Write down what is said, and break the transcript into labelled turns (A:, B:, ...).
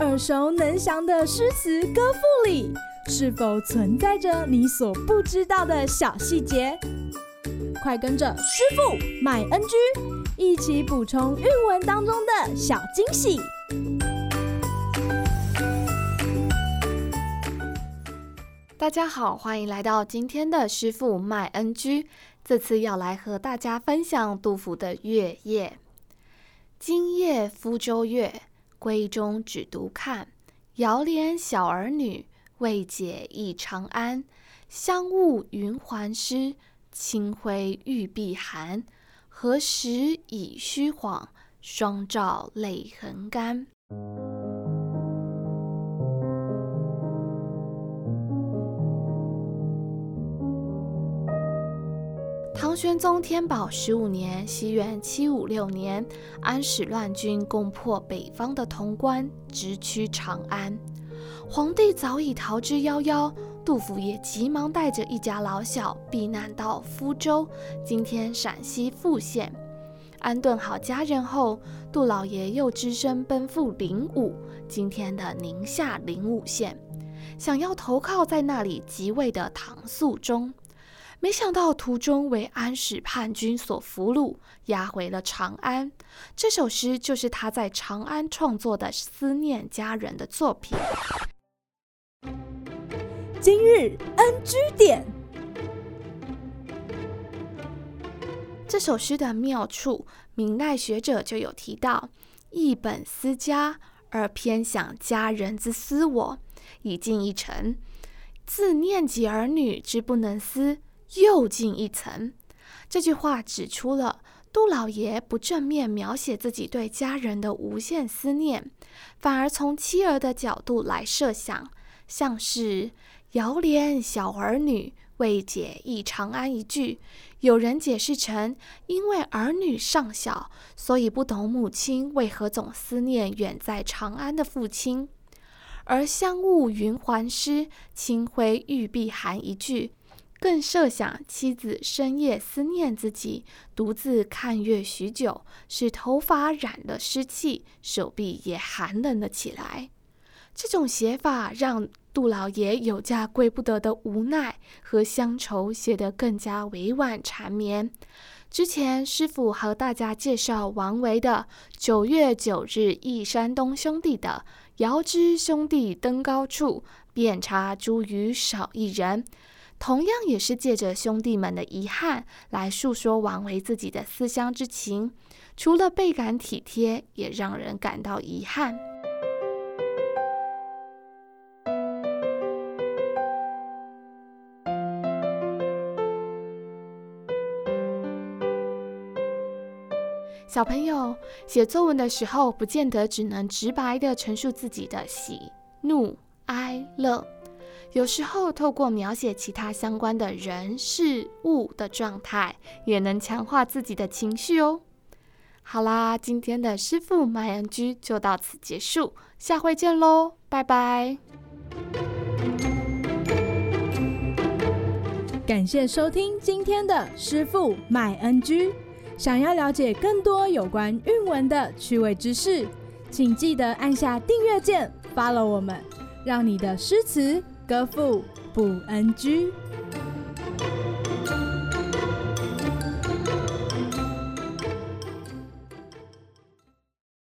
A: 耳熟能详的诗词歌赋里，是否存在着你所不知道的小细节？快跟着师傅麦恩居一起补充韵文当中的小惊喜！
B: 大家好，欢迎来到今天的师傅麦恩居。这次要来和大家分享杜甫的《月夜》。今夜夫舟月。闺中只独看，遥怜小儿女，未解忆长安。香雾云鬟湿，清辉玉臂寒。何时已虚晃，双照泪痕干。唐玄宗天宝十五年（西元七五六年），安史乱军攻破北方的潼关，直趋长安。皇帝早已逃之夭夭，杜甫也急忙带着一家老小避难到鄜州（今天陕西富县）。安顿好家人后，杜老爷又只身奔赴灵武（今天的宁夏灵武县），想要投靠在那里即位的唐肃宗。没想到途中为安史叛军所俘虏，押回了长安。这首诗就是他在长安创作的思念家人的作品。
A: 今日 NG 点，
B: 这首诗的妙处，明代学者就有提到：一本思家，而偏想家人之思我，已进一层；自念及儿女之不能思。又进一层，这句话指出了杜老爷不正面描写自己对家人的无限思念，反而从妻儿的角度来设想，像是“遥怜小儿女，未解忆长安”一句，有人解释成因为儿女尚小，所以不懂母亲为何总思念远在长安的父亲；而“香雾云鬟湿，清辉玉臂寒”一句。更设想妻子深夜思念自己，独自看月许久，使头发染了湿气，手臂也寒冷了起来。这种写法让杜老爷有家归不得的无奈和乡愁写得更加委婉缠绵。之前师傅和大家介绍王维的《九月九日忆山东兄弟》的“遥知兄弟登高处，遍插茱萸少一人”。同样也是借着兄弟们的遗憾来诉说王维自己的思乡之情，除了倍感体贴，也让人感到遗憾。小朋友写作文的时候，不见得只能直白的陈述自己的喜怒哀乐。有时候，透过描写其他相关的人事物的状态，也能强化自己的情绪哦。好啦，今天的师傅麦恩居就到此结束，下回见喽，拜拜。
A: 感谢收听今天的师傅麦恩居。想要了解更多有关韵文的趣味知识，请记得按下订阅键，follow 我们，让你的诗词。歌赋不 NG。